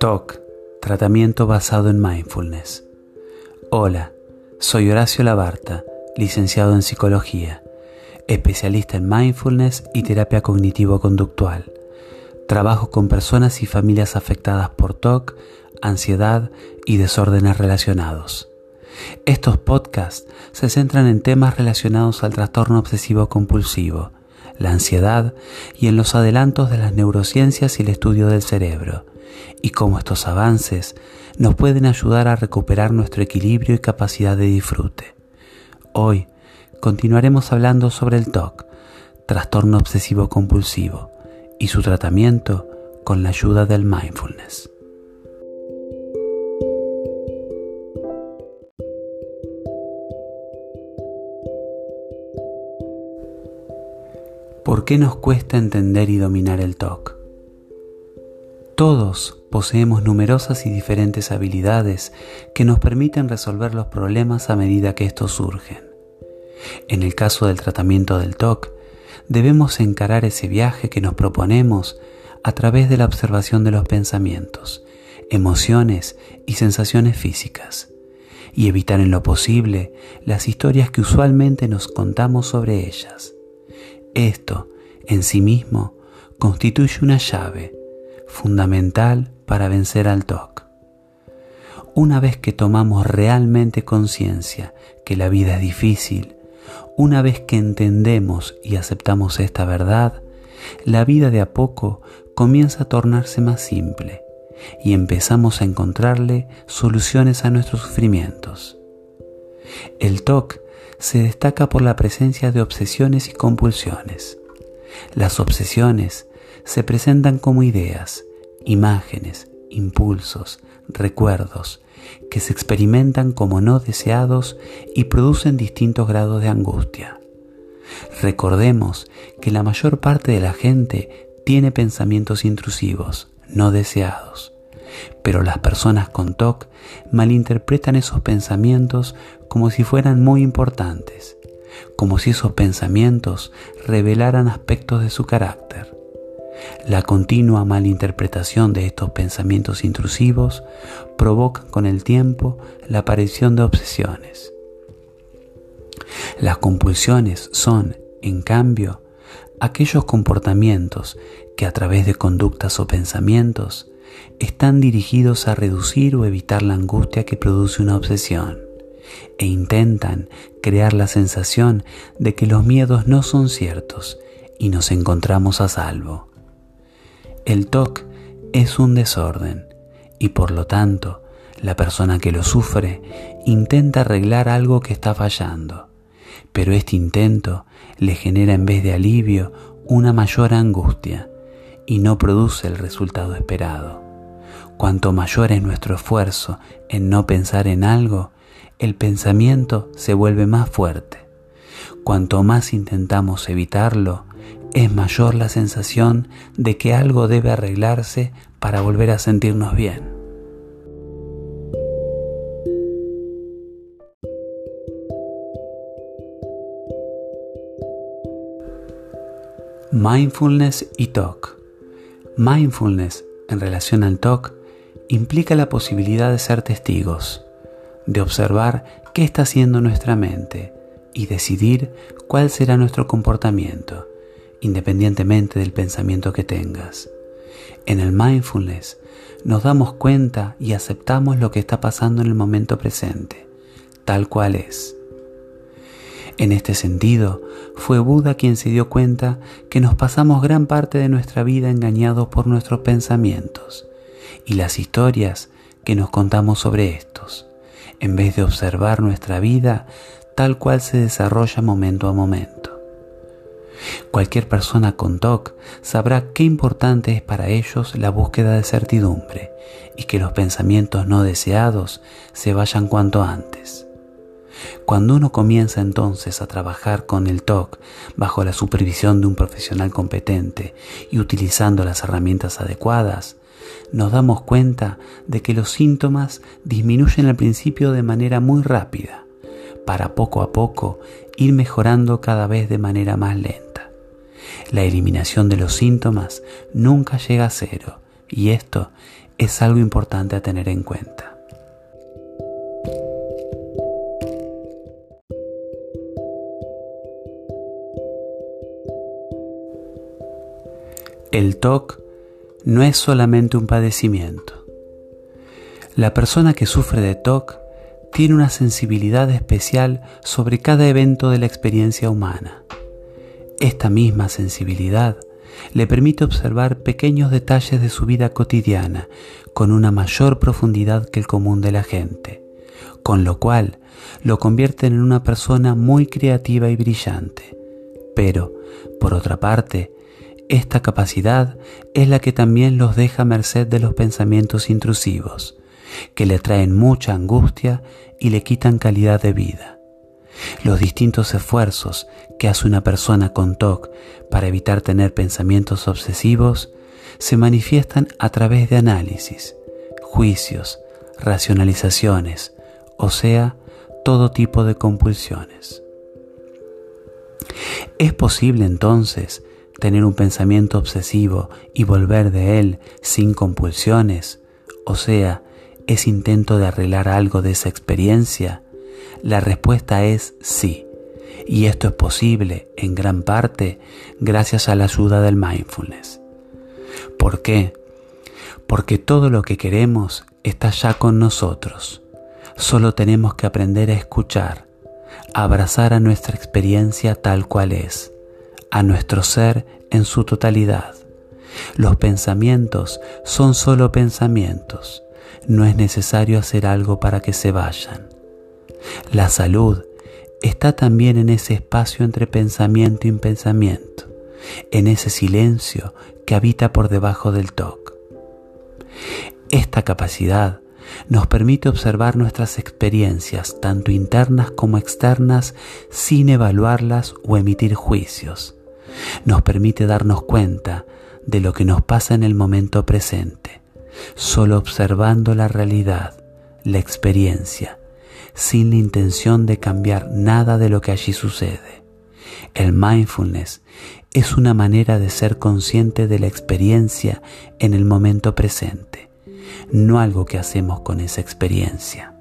TOC, tratamiento basado en mindfulness. Hola, soy Horacio Labarta, licenciado en psicología, especialista en mindfulness y terapia cognitivo-conductual. Trabajo con personas y familias afectadas por TOC, ansiedad y desórdenes relacionados. Estos podcasts se centran en temas relacionados al trastorno obsesivo compulsivo, la ansiedad y en los adelantos de las neurociencias y el estudio del cerebro, y cómo estos avances nos pueden ayudar a recuperar nuestro equilibrio y capacidad de disfrute. Hoy continuaremos hablando sobre el TOC, trastorno obsesivo compulsivo, y su tratamiento con la ayuda del mindfulness. ¿Por qué nos cuesta entender y dominar el TOC? Todos poseemos numerosas y diferentes habilidades que nos permiten resolver los problemas a medida que estos surgen. En el caso del tratamiento del TOC, debemos encarar ese viaje que nos proponemos a través de la observación de los pensamientos, emociones y sensaciones físicas, y evitar en lo posible las historias que usualmente nos contamos sobre ellas. Esto, en sí mismo, constituye una llave fundamental para vencer al TOC. Una vez que tomamos realmente conciencia que la vida es difícil, una vez que entendemos y aceptamos esta verdad, la vida de a poco comienza a tornarse más simple y empezamos a encontrarle soluciones a nuestros sufrimientos. El TOC se destaca por la presencia de obsesiones y compulsiones. Las obsesiones se presentan como ideas, imágenes, impulsos, recuerdos, que se experimentan como no deseados y producen distintos grados de angustia. Recordemos que la mayor parte de la gente tiene pensamientos intrusivos, no deseados, pero las personas con TOC malinterpretan esos pensamientos como si fueran muy importantes, como si esos pensamientos revelaran aspectos de su carácter. La continua malinterpretación de estos pensamientos intrusivos provoca con el tiempo la aparición de obsesiones. Las compulsiones son, en cambio, aquellos comportamientos que a través de conductas o pensamientos están dirigidos a reducir o evitar la angustia que produce una obsesión e intentan crear la sensación de que los miedos no son ciertos y nos encontramos a salvo. El TOC es un desorden y por lo tanto la persona que lo sufre intenta arreglar algo que está fallando, pero este intento le genera en vez de alivio una mayor angustia y no produce el resultado esperado. Cuanto mayor es nuestro esfuerzo en no pensar en algo, el pensamiento se vuelve más fuerte. Cuanto más intentamos evitarlo, es mayor la sensación de que algo debe arreglarse para volver a sentirnos bien. Mindfulness y TOC. Mindfulness en relación al TOC implica la posibilidad de ser testigos de observar qué está haciendo nuestra mente y decidir cuál será nuestro comportamiento, independientemente del pensamiento que tengas. En el mindfulness nos damos cuenta y aceptamos lo que está pasando en el momento presente, tal cual es. En este sentido, fue Buda quien se dio cuenta que nos pasamos gran parte de nuestra vida engañados por nuestros pensamientos y las historias que nos contamos sobre estos en vez de observar nuestra vida tal cual se desarrolla momento a momento. Cualquier persona con TOC sabrá qué importante es para ellos la búsqueda de certidumbre y que los pensamientos no deseados se vayan cuanto antes. Cuando uno comienza entonces a trabajar con el TOC bajo la supervisión de un profesional competente y utilizando las herramientas adecuadas, nos damos cuenta de que los síntomas disminuyen al principio de manera muy rápida, para poco a poco ir mejorando cada vez de manera más lenta. La eliminación de los síntomas nunca llega a cero y esto es algo importante a tener en cuenta. El TOC no es solamente un padecimiento. La persona que sufre de TOC tiene una sensibilidad especial sobre cada evento de la experiencia humana. Esta misma sensibilidad le permite observar pequeños detalles de su vida cotidiana con una mayor profundidad que el común de la gente, con lo cual lo convierten en una persona muy creativa y brillante. Pero, por otra parte, esta capacidad es la que también los deja a merced de los pensamientos intrusivos, que le traen mucha angustia y le quitan calidad de vida. Los distintos esfuerzos que hace una persona con TOC para evitar tener pensamientos obsesivos se manifiestan a través de análisis, juicios, racionalizaciones, o sea, todo tipo de compulsiones. ¿Es posible entonces tener un pensamiento obsesivo y volver de él sin compulsiones, o sea, es intento de arreglar algo de esa experiencia? La respuesta es sí. Y esto es posible en gran parte gracias a la ayuda del mindfulness. ¿Por qué? Porque todo lo que queremos está ya con nosotros. Solo tenemos que aprender a escuchar, a abrazar a nuestra experiencia tal cual es a nuestro ser en su totalidad. Los pensamientos son solo pensamientos. No es necesario hacer algo para que se vayan. La salud está también en ese espacio entre pensamiento y pensamiento, en ese silencio que habita por debajo del TOC. Esta capacidad nos permite observar nuestras experiencias, tanto internas como externas, sin evaluarlas o emitir juicios nos permite darnos cuenta de lo que nos pasa en el momento presente, solo observando la realidad, la experiencia, sin la intención de cambiar nada de lo que allí sucede. El mindfulness es una manera de ser consciente de la experiencia en el momento presente, no algo que hacemos con esa experiencia.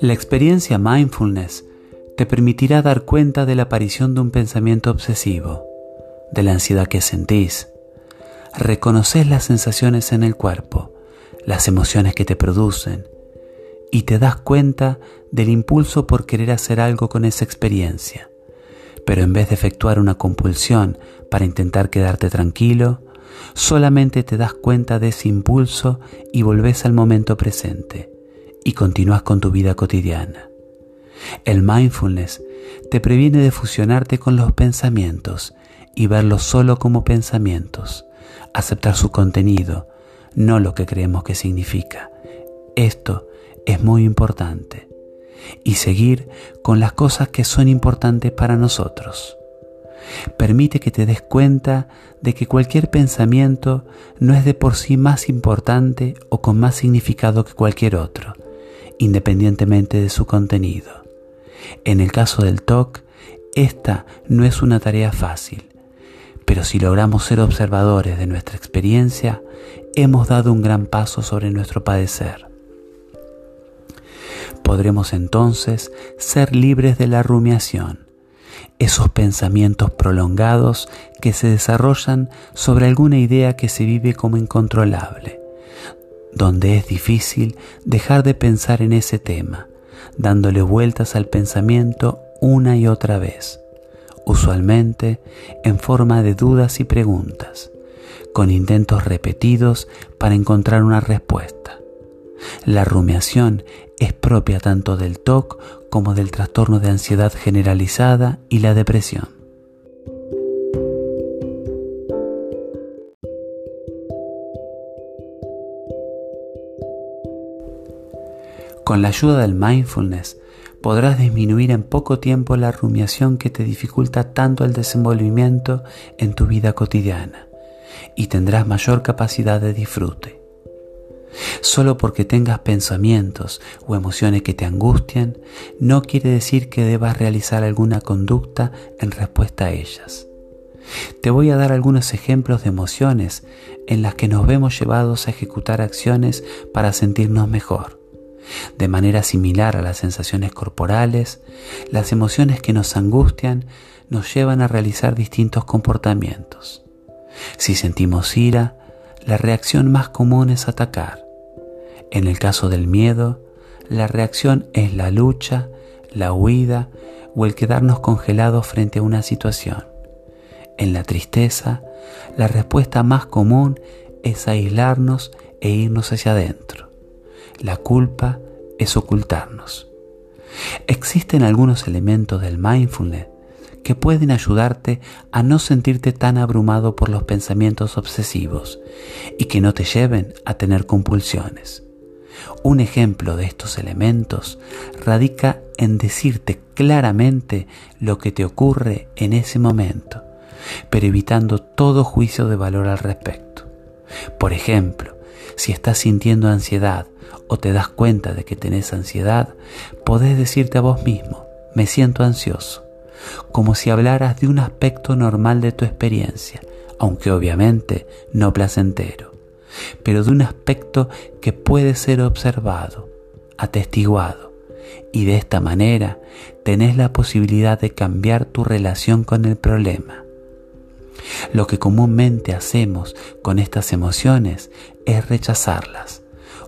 La experiencia mindfulness te permitirá dar cuenta de la aparición de un pensamiento obsesivo, de la ansiedad que sentís. Reconoces las sensaciones en el cuerpo, las emociones que te producen, y te das cuenta del impulso por querer hacer algo con esa experiencia. Pero en vez de efectuar una compulsión para intentar quedarte tranquilo, solamente te das cuenta de ese impulso y volvés al momento presente y continúas con tu vida cotidiana. El mindfulness te previene de fusionarte con los pensamientos y verlos solo como pensamientos, aceptar su contenido, no lo que creemos que significa. Esto es muy importante. Y seguir con las cosas que son importantes para nosotros. Permite que te des cuenta de que cualquier pensamiento no es de por sí más importante o con más significado que cualquier otro independientemente de su contenido. En el caso del TOC, esta no es una tarea fácil, pero si logramos ser observadores de nuestra experiencia, hemos dado un gran paso sobre nuestro padecer. Podremos entonces ser libres de la rumiación, esos pensamientos prolongados que se desarrollan sobre alguna idea que se vive como incontrolable donde es difícil dejar de pensar en ese tema, dándole vueltas al pensamiento una y otra vez, usualmente en forma de dudas y preguntas, con intentos repetidos para encontrar una respuesta. La rumiación es propia tanto del TOC como del trastorno de ansiedad generalizada y la depresión. Con la ayuda del mindfulness podrás disminuir en poco tiempo la rumiación que te dificulta tanto el desenvolvimiento en tu vida cotidiana y tendrás mayor capacidad de disfrute. Solo porque tengas pensamientos o emociones que te angustian, no quiere decir que debas realizar alguna conducta en respuesta a ellas. Te voy a dar algunos ejemplos de emociones en las que nos vemos llevados a ejecutar acciones para sentirnos mejor. De manera similar a las sensaciones corporales, las emociones que nos angustian nos llevan a realizar distintos comportamientos. Si sentimos ira, la reacción más común es atacar. En el caso del miedo, la reacción es la lucha, la huida o el quedarnos congelados frente a una situación. En la tristeza, la respuesta más común es aislarnos e irnos hacia adentro. La culpa es ocultarnos. Existen algunos elementos del mindfulness que pueden ayudarte a no sentirte tan abrumado por los pensamientos obsesivos y que no te lleven a tener compulsiones. Un ejemplo de estos elementos radica en decirte claramente lo que te ocurre en ese momento, pero evitando todo juicio de valor al respecto. Por ejemplo, si estás sintiendo ansiedad o te das cuenta de que tenés ansiedad, podés decirte a vos mismo, me siento ansioso como si hablaras de un aspecto normal de tu experiencia, aunque obviamente no placentero, pero de un aspecto que puede ser observado, atestiguado, y de esta manera tenés la posibilidad de cambiar tu relación con el problema. Lo que comúnmente hacemos con estas emociones es rechazarlas.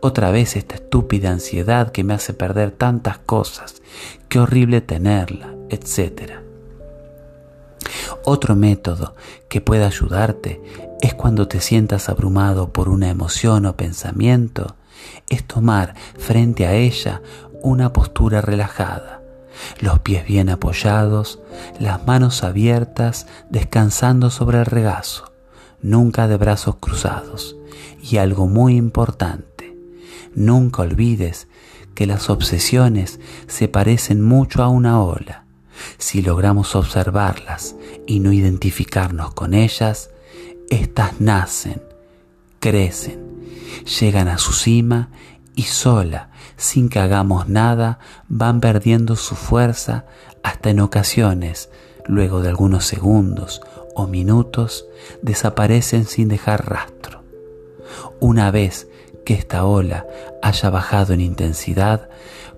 Otra vez esta estúpida ansiedad que me hace perder tantas cosas, qué horrible tenerla, etc. Otro método que puede ayudarte es cuando te sientas abrumado por una emoción o pensamiento, es tomar frente a ella una postura relajada, los pies bien apoyados, las manos abiertas, descansando sobre el regazo, nunca de brazos cruzados. Y algo muy importante, nunca olvides que las obsesiones se parecen mucho a una ola si logramos observarlas y no identificarnos con ellas, éstas nacen, crecen, llegan a su cima y sola, sin que hagamos nada, van perdiendo su fuerza hasta en ocasiones, luego de algunos segundos o minutos, desaparecen sin dejar rastro. Una vez que esta ola haya bajado en intensidad,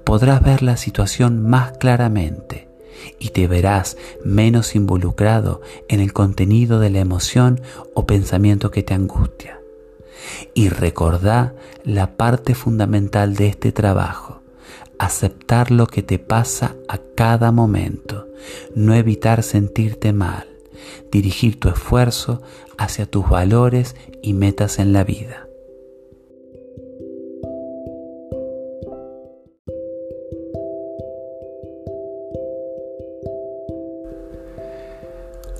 podrás ver la situación más claramente y te verás menos involucrado en el contenido de la emoción o pensamiento que te angustia. Y recordá la parte fundamental de este trabajo, aceptar lo que te pasa a cada momento, no evitar sentirte mal, dirigir tu esfuerzo hacia tus valores y metas en la vida.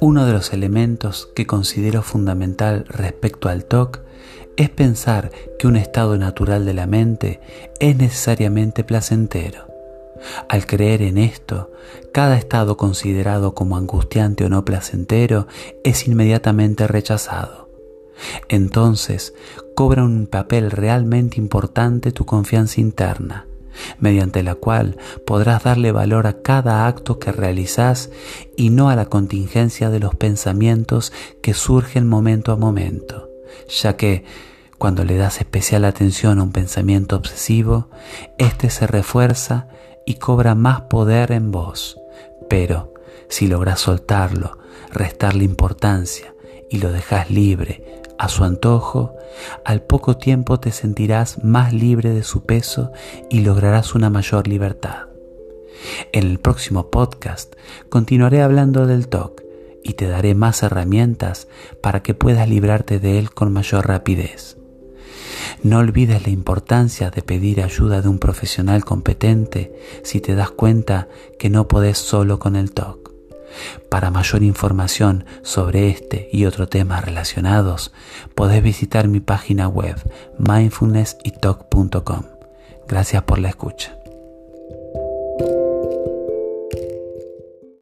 Uno de los elementos que considero fundamental respecto al TOC es pensar que un estado natural de la mente es necesariamente placentero. Al creer en esto, cada estado considerado como angustiante o no placentero es inmediatamente rechazado. Entonces cobra un papel realmente importante tu confianza interna, mediante la cual podrás darle valor a cada acto que realizas y no a la contingencia de los pensamientos que surgen momento a momento, ya que cuando le das especial atención a un pensamiento obsesivo, éste se refuerza y cobra más poder en vos. Pero si logras soltarlo, restarle importancia y lo dejas libre a su antojo, al poco tiempo te sentirás más libre de su peso y lograrás una mayor libertad. En el próximo podcast continuaré hablando del TOC y te daré más herramientas para que puedas librarte de él con mayor rapidez. No olvides la importancia de pedir ayuda de un profesional competente si te das cuenta que no podés solo con el TOC. Para mayor información sobre este y otros temas relacionados, podés visitar mi página web mindfulnessytalk.com. Gracias por la escucha.